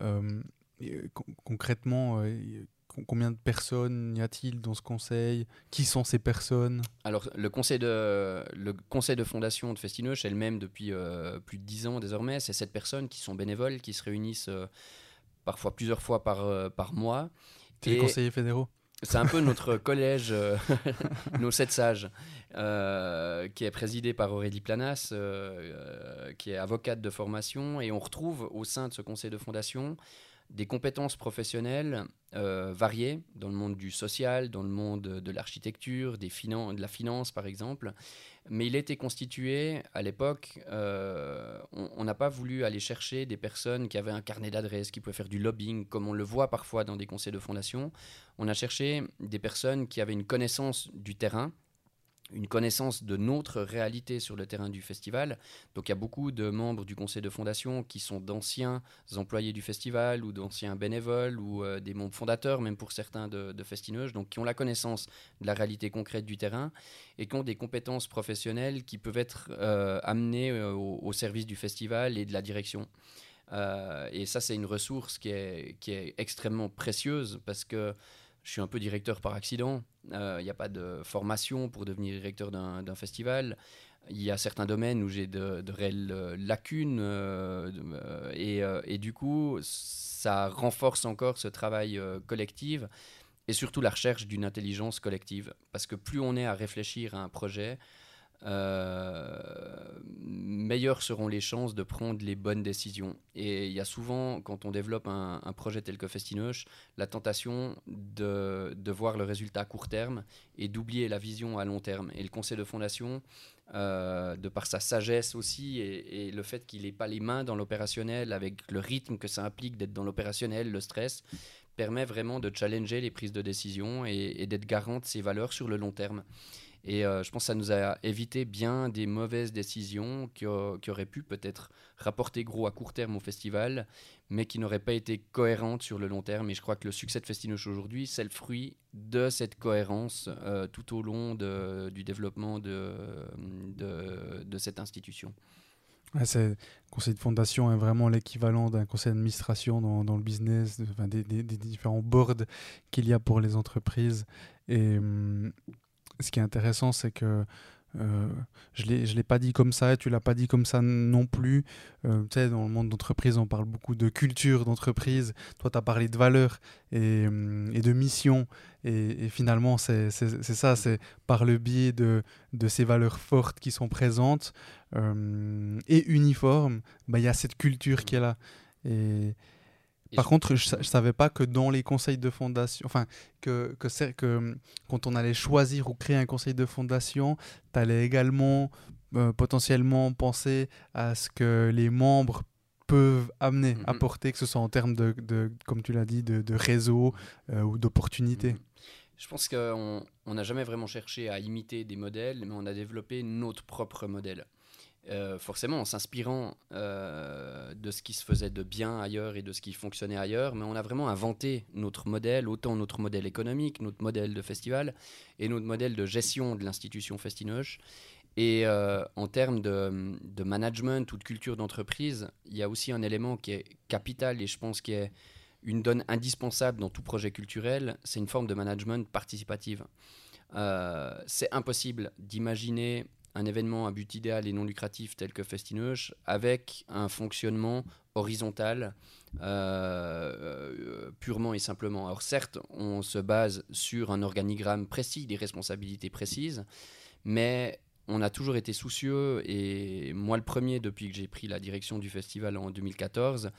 Euh, concrètement, combien de personnes y a-t-il dans ce conseil? Qui sont ces personnes? Alors, le conseil de, le conseil de fondation de Festinoche, elle-même depuis plus de dix ans désormais, c'est sept personnes qui sont bénévoles, qui se réunissent parfois plusieurs fois par, euh, par mois. Tu es conseiller fédéraux? c'est un peu notre collège, euh, nos sept sages, euh, qui est présidé par Aurélie Planas, qui est avocate de formation. Et on retrouve au sein de ce conseil de fondation des compétences professionnelles variées dans le monde du social, dans le monde de l'architecture, de la finance par exemple, mais il était constitué à l'époque, euh, on n'a pas voulu aller chercher des personnes qui avaient un carnet d'adresses, qui pouvaient faire du lobbying, comme on le voit parfois dans des conseils de fondation. On a cherché des personnes qui avaient une connaissance du terrain, une connaissance de notre réalité sur le terrain du festival. Donc il y a beaucoup de membres du conseil de fondation qui sont d'anciens employés du festival ou d'anciens bénévoles ou euh, des membres fondateurs, même pour certains de, de donc qui ont la connaissance de la réalité concrète du terrain et qui ont des compétences professionnelles qui peuvent être euh, amenées euh, au, service du festival et de la direction. et ça, c'est une ressource qui est, qui est extrêmement précieuse parce que je suis un peu directeur par accident. Il euh, n'y a pas de formation pour devenir directeur d'un festival. Il y a certains domaines où j'ai de, réelles euh, lacunes euh, et, du coup, ça renforce encore ce travail collectif et surtout la recherche d'une intelligence collective. Parce que plus on est à réfléchir à un projet, meilleures seront les chances de prendre les bonnes décisions. Et il y a souvent, quand on développe un, projet tel que Festinoche, la tentation de, de, voir le résultat à court terme et d'oublier la vision à long terme. Et le conseil de fondation, euh, de par sa sagesse aussi et, le fait qu'il n'ait pas les mains dans l'opérationnel avec le rythme que ça implique d'être dans l'opérationnel, le stress, permet vraiment de challenger les prises de décision et, et d'être garant de ses valeurs sur le long terme. Et euh, je pense que ça nous a évité bien des mauvaises décisions qui, auraient pu peut-être rapporter gros à court terme au festival, mais qui n'auraient pas été cohérentes sur le long terme. Et je crois que le succès de Festinoche aujourd'hui, c'est le fruit de cette cohérence euh, tout au long du développement de, cette institution. le conseil de fondation est vraiment l'équivalent d'un conseil d'administration dans, le business, des, des, des, différents boards qu'il y a pour les entreprises. Et, hum, ce qui est intéressant, c'est que euh, je ne l'ai pas dit comme ça, tu l'as pas dit comme ça non plus. Euh, tu sais, dans le monde d'entreprise, on parle beaucoup de culture d'entreprise. Toi, tu as parlé de valeurs et, euh, et de mission. Et, finalement, c'est ça, c'est par le biais de, de, ces valeurs fortes qui sont présentes et uniformes, bah, il y a cette culture qui est là. Et, par contre, je, ne savais pas que dans les conseils de fondation, enfin, que, que, que hum, quand on allait choisir ou créer un conseil de fondation, tu allais également euh, potentiellement penser à ce que les membres peuvent amener, mm-hmm. apporter, que ce soit en termes de, de comme tu l'as dit, de, de réseau euh, ou d'opportunités. Mm-hmm. Je pense qu'on n'a jamais vraiment cherché à imiter des modèles, mais on a développé notre propre modèle. Euh, forcément en s'inspirant euh, de ce qui se faisait de bien ailleurs et de ce qui fonctionnait ailleurs, mais on a vraiment inventé notre modèle, autant notre modèle économique, notre modèle de festival et notre modèle de gestion de l'institution Festinoche. Et euh, en termes de, de, management ou de culture d'entreprise, il y a aussi un élément qui est capital et je pense qui est une donne indispensable dans tout projet culturel, c'est une forme de management participative. c'est impossible d'imaginer un événement à but idéal et non lucratif tel que Festinoche avec un fonctionnement horizontal euh, purement et simplement. Alors certes, on se base sur un organigramme précis, des responsabilités précises, mais on a toujours été soucieux, et moi le premier depuis que j'ai pris la direction du festival en 2014,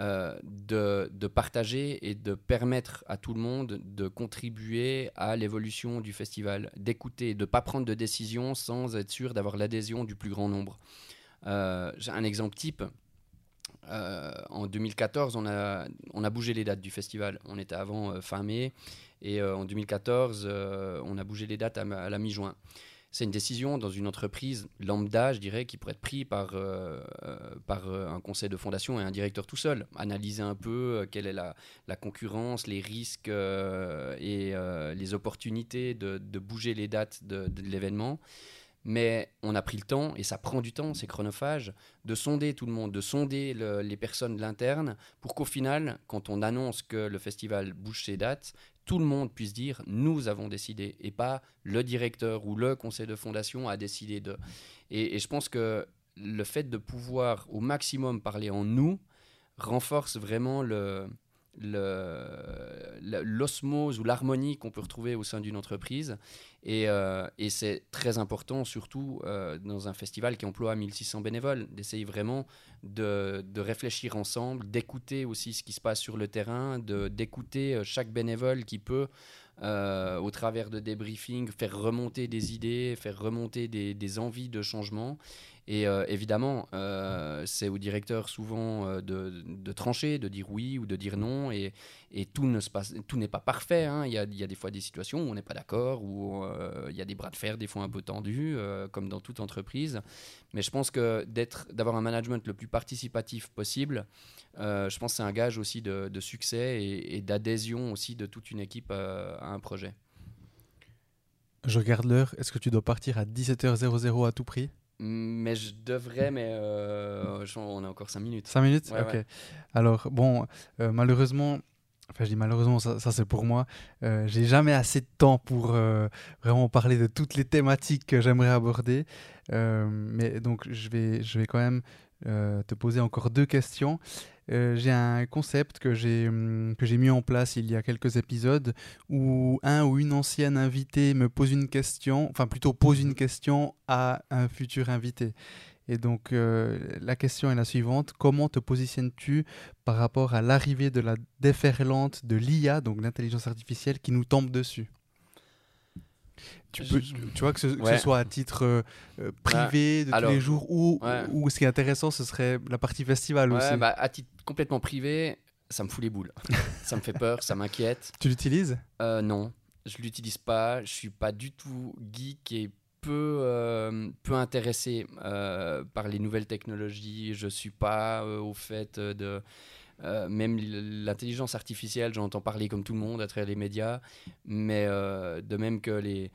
euh, de, partager et de permettre à tout le monde de contribuer à l'évolution du festival, d'écouter, de ne pas prendre de décision sans être sûr d'avoir l'adhésion du plus grand nombre. Euh, un exemple type. Euh, en 2014, on a, on a bougé les dates du festival. On était avant fin mai et en 2014, on a bougé les dates à la mi-juin c'est une décision dans une entreprise lambda, je dirais, qui pourrait être prise par, euh, euh, euh, un conseil de fondation et un directeur tout seul. Analyser un peu quelle est la, concurrence, les risques et les opportunités de, bouger les dates de, l'événement. Mais on a pris le temps, et ça prend du temps, c'est chronophage, de sonder tout le monde, de sonder les personnes de l'interne, pour qu'au final, quand on annonce que le festival bouge ses dates, tout le monde puisse dire nous avons décidé et pas le directeur ou le conseil de fondation a décidé de. Et, je pense que le fait de pouvoir au maximum parler en nous renforce vraiment le, l'osmose ou l'harmonie qu'on peut retrouver au sein d'une entreprise. Et, euh, c'est très important, surtout euh, dans un festival qui emploie 1600 bénévoles, d'essayer vraiment de, réfléchir ensemble, d'écouter aussi ce qui se passe sur le terrain, d'écouter euh, chaque bénévole qui peut, au travers de débriefings, faire remonter des idées, faire remonter des envies de changement. Et euh, évidemment, euh, c'est au directeur souvent euh, de, trancher, de dire oui ou de dire non. Et, tout, ne se passe, tout n'est pas parfait. Hein. Il, y a, des fois des situations où on n'est pas d'accord, où, il y a des bras de fer des fois un peu tendus, comme dans toute entreprise. Mais je pense que d'être, d'avoir un management le plus participatif possible, je pense que c'est un gage aussi de, succès et, et d'adhésion aussi de toute une équipe à un projet. Je regarde l'heure. Est-ce que tu dois partir à 17h00 à tout prix? Mais je devrais, mais euh, on a encore 5 minutes. 5 minutes Ouais, Ok. ouais. Alors, bon, euh, malheureusement, enfin, je dis malheureusement, ça, ça, c'est pour moi. Euh, J'ai jamais assez de temps pour vraiment parler de toutes les thématiques que j'aimerais aborder. Mais donc, je vais, je vais quand même te poser encore deux questions. Euh, j'ai un concept que j'ai hum, que j'ai mis en place il y a quelques épisodes où un ou une ancienne invitée me pose une question, enfin plutôt pose une question à un futur invité. Et donc euh, la question est la suivante comment te positionnes-tu par rapport à l'arrivée de la déferlante de l'IA, donc l'intelligence artificielle, qui nous tombe dessus? Tu, Je- peux, tu vois que ce, que ce Ouais. soit à titre euh, euh, privé de alors, tous les jours ou, ouais. ou ce qui est intéressant ce serait la partie festival Ouais, aussi. bah, à titre complètement privé, ça me fout les boules. ça me fait peur, ça m'inquiète. Tu l'utilises? Euh, non, je l'utilise pas. Je suis pas du tout geek et peu, euh, peu intéressé euh, par les nouvelles technologies. Je suis pas au fait de. même l'intelligence artificielle, j'en entends parler comme tout le monde à travers les médias, mais de même que les,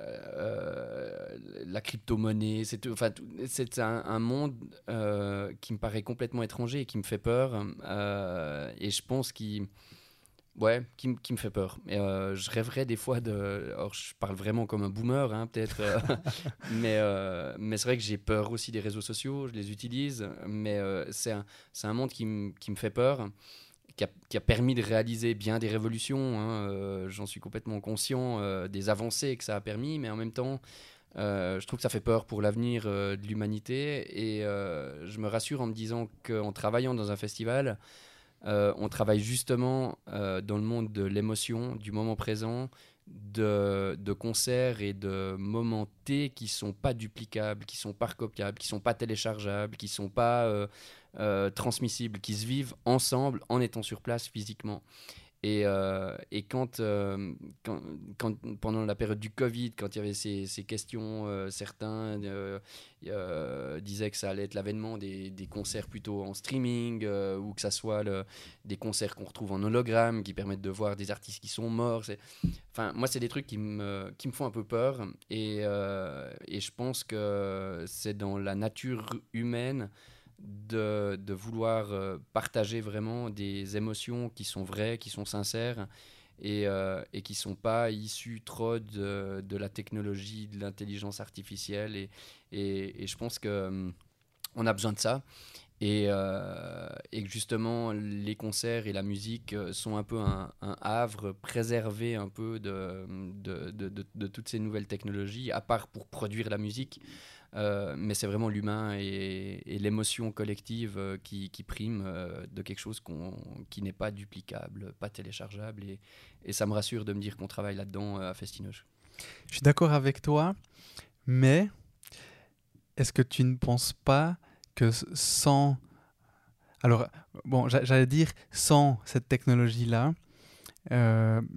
euh, la crypto-monnaie, c'est enfin, c'est un, monde euh, qui me paraît complètement étranger et qui me fait peur. euh, et je pense qu'il Ouais, qui, qui me fait peur. Et, je rêverais des fois de. Alors, je parle vraiment comme un boomer, hein, peut-être. mais mais c'est vrai que j'ai peur aussi des réseaux sociaux, je les utilise. Mais c'est un, un monde qui me fait peur, qui a, permis de réaliser bien des révolutions. hein, euh, J'en suis complètement conscient euh, des avancées que ça a permis, mais en même temps. euh, je trouve que ça fait peur pour l'avenir de l'humanité et je me rassure en me disant qu'en travaillant dans un festival, on travaille justement dans le monde de l'émotion, du moment présent, de, concerts et de moments T qui sont pas duplicables, qui sont pas recopiables, qui sont pas téléchargeables, qui sont pas euh, transmissibles, qui se vivent ensemble en étant sur place physiquement. Et, euh, et quand, euh, quand, quand- pendant la période du Covid, quand il y avait ces, ces questions, certains disaient que ça allait être l'avènement des, des concerts plutôt en streaming, ou que ça soit des concerts qu'on retrouve en hologramme, qui permettent de voir des artistes qui sont morts. Enfin, moi, c'est des trucs qui me, qui me font un peu peur, et, et je pense que c'est dans la nature humaine de, vouloir euh, partager vraiment des émotions qui sont vraies, qui sont sincères et, euh, qui sont pas issues trop de, la technologie, de l'intelligence artificielle. Et, je pense que hum, a besoin de ça. Et, euh, et que justement, les concerts et la musique sont un peu un, havre préservé un peu de- de toutes ces nouvelles technologies, à part pour produire la musique. Euh, mais c'est vraiment l'humain et, l'émotion collective euh, qui, prime euh, de quelque chose qui n'est pas duplicable, pas téléchargeable. Et, ça me rassure de me dire qu'on travaille là-dedans à Festinoche. Je suis d'accord avec toi, mais est-ce que tu ne penses pas que sans... Alors, bon, j'a- j'allais dire sans cette technologie-là,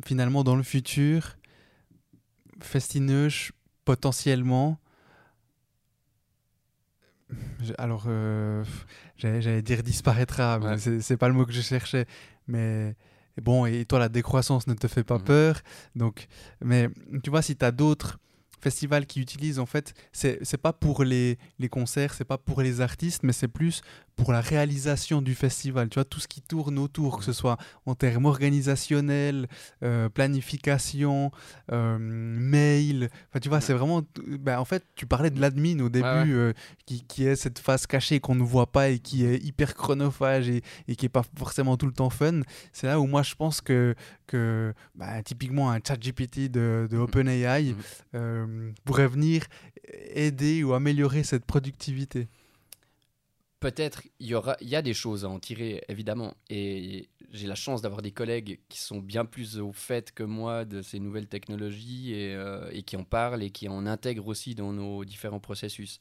finalement, dans le futur, Festineuch, potentiellement... alors, euh, j'allais dire disparaîtra, mais Ouais. c'est pas le mot que je cherchais. Mais bon, et toi, la décroissance ne te fait pas Mhm. peur. Donc, mais tu vois, si tu as d'autres festivals qui utilisent, en fait, c'est c'est pas pour les, les concerts, c'est pas pour les artistes, mais c'est plus pour la réalisation du festival. Tu vois, tout ce qui tourne autour, que ce soit en termes organisationnels, euh, planification, euh, mail. Enfin, tu vois, c'est vraiment. ben, en fait, tu parlais de l'admin au début, ouais. euh, qui, qui est cette phase cachée qu'on ne voit pas et qui est hyper chronophage et, et qui est pas forcément tout le temps fun. C'est là où moi je pense que, que bah, typiquement un chat GPT de, de OpenAI Mhm. euh, pourrait venir aider ou améliorer cette productivité. Peut-être il y aura, il y a des choses à en tirer évidemment, et j'ai la chance d'avoir des collègues qui sont bien plus au fait que moi de ces nouvelles technologies et, euh, et qui en parlent et qui en intègrent aussi dans nos différents processus.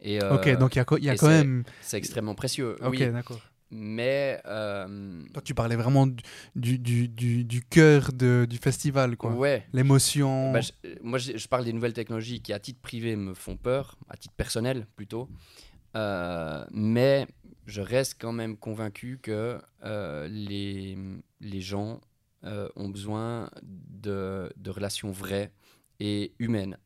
Et, euh, ok, donc il y a, y quand même. c'est extrêmement précieux. Ok, oui. d'accord. mais euh, Toi, tu parlais vraiment du, du, du, du, du cœur de- du festival, quoi. ouais. L'émotion. Bah, moi, je parle des nouvelles technologies qui, à titre privé, me font peur, à titre personnel plutôt. Euh, mais je reste quand même convaincu que euh, les, les gens euh, ont besoin de, de relations vraies et humaines.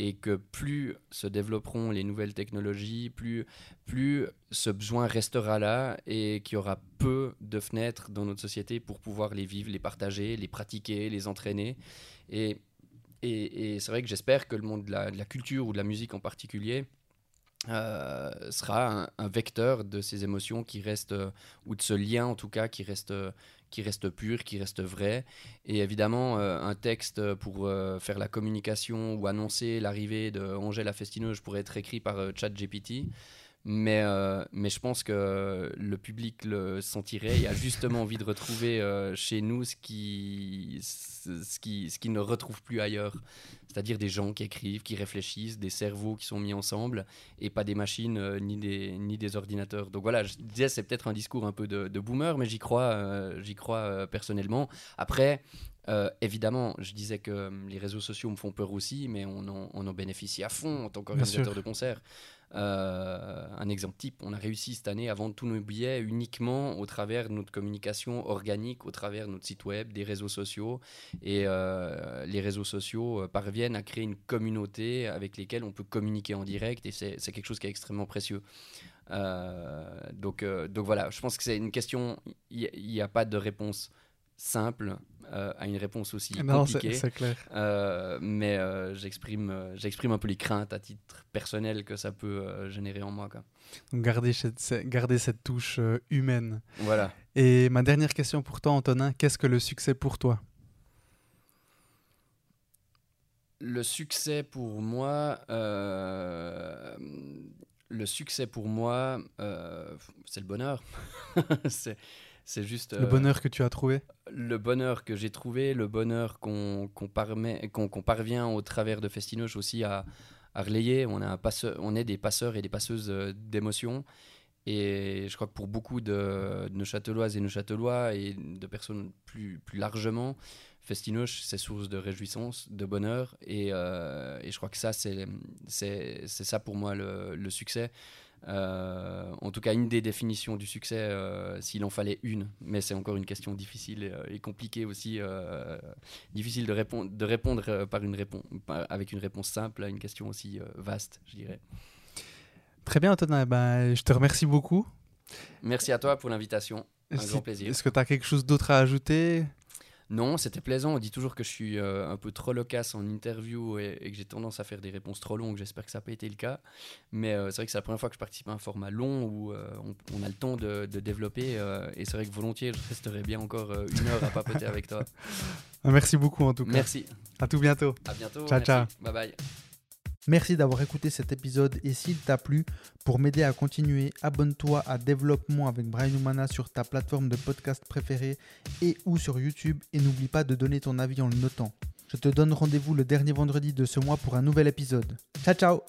Et que plus se développeront les nouvelles technologies, plus, plus ce besoin restera là et qu'il y aura peu de fenêtres dans notre société pour pouvoir les vivre, les partager, les pratiquer, les entraîner. Et, et, c'est vrai que j'espère que le monde de la culture ou de la musique en particulier euh, sera un, vecteur de ces émotions qui restent, euh, ou de ce lien en tout cas, qui reste, euh, qui reste pur, qui reste vrai. Et évidemment, un texte pour faire la communication ou annoncer l'arrivée de Angèle Festineuse pourrait être écrit par ChatGPT. Mais, euh, mais je pense que le public le sentirait et a justement envie de retrouver euh, chez nous ce qui, ce, qui, ce qui ne retrouve plus ailleurs. C'est-à-dire des gens qui écrivent, qui réfléchissent, des cerveaux qui sont mis ensemble et pas des machines euh, ni, des, ni des ordinateurs. Donc voilà, je disais, c'est peut-être un discours un peu de, de boomer, mais j'y crois, j'y crois personnellement. Après, euh, évidemment, je disais que euh, les réseaux sociaux me font peur aussi, mais on en, on en bénéficie à fond en tant qu'organisateur de concert. Euh, un exemple type, on a réussi cette année à vendre tous nos billets uniquement au travers de notre communication organique, au travers de notre site web, des réseaux sociaux. Et euh, les réseaux sociaux euh, parviennent à créer une communauté avec lesquelles on peut communiquer en direct et c'est quelque chose qui est extrêmement précieux. Donc, donc voilà, je pense que c'est une question, il n'y a pas de réponse simple euh, à une réponse aussi non, c'est compliquée. c'est clair. Euh, mais euh, j'exprime j'exprime un peu les craintes à titre personnel que ça peut générer en moi. Quoi. Donc, garder cette, cette- garder cette touche humaine. Voilà. Et ma dernière question pour toi, Antonin, qu'est-ce que le succès pour toi? Le succès pour moi, le succès pour moi, c'est le bonheur. c'est c'est juste Le euh, bonheur que tu as trouvé le bonheur que j'ai trouvé, le bonheur qu'on parvient au travers de Festinoche aussi à, à relayer. On, a un passeur- on est des passeurs et des passeuses euh, d'émotions. Et je crois que pour beaucoup de, de Neuchâteloises et Neuchâtelois et de personnes plus, plus largement, Festinoche, c'est source de réjouissance, de bonheur. Et, euh, et je crois que ça, c'est ça pour moi le, le succès. Euh, en tout cas, une des définitions du succès, euh, s'il en fallait une, mais c'est encore une question difficile et, euh, et compliquée aussi, euh, difficile de répondre, de répondre par une réponse, avec une réponse simple à une question aussi vaste, je dirais. Très bien, Antonin. Ben, je te remercie beaucoup. Merci à toi pour l'invitation. Un Si- grand plaisir. Est-ce que tu as quelque chose d'autre à ajouter? Non, c'était plaisant. On dit toujours que je suis euh, un peu trop loquace en interview et, et que j'ai tendance à faire des réponses trop longues. J'espère que ça n'a pas été le cas. Mais euh, c'est vrai que c'est la première fois que je participe à un format long où euh, on, on a le temps de, de développer. et c'est vrai que volontiers, je resterai bien encore une heure à papoter avec toi. Merci beaucoup, en tout cas. Merci. À tout bientôt. À bientôt. Ciao, merci. ciao. Bye bye. Merci d'avoir écouté cet épisode et s'il t'a plu, pour m'aider à continuer, abonne-toi à Développement avec Brian Humana sur ta plateforme de podcast préférée et ou sur YouTube et n'oublie pas de donner ton avis en le notant. Je te donne rendez-vous le dernier vendredi de ce mois pour un nouvel épisode. Ciao ciao.